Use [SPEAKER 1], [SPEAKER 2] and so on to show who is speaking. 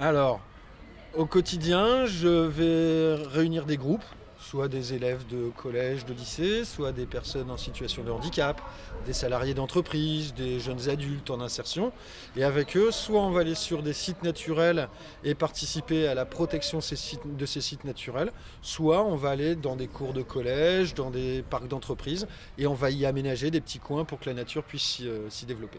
[SPEAKER 1] Alors, au quotidien, je vais réunir des groupes, soit des élèves de collège, de lycée, soit des personnes en situation de handicap, des salariés d'entreprise, des jeunes adultes en insertion. Et avec eux, soit on va aller sur des sites naturels et participer à la protection de ces sites naturels, soit on va aller dans des cours de collège, dans des parcs d'entreprise, et on va y aménager des petits coins pour que la nature puisse s'y euh, développer.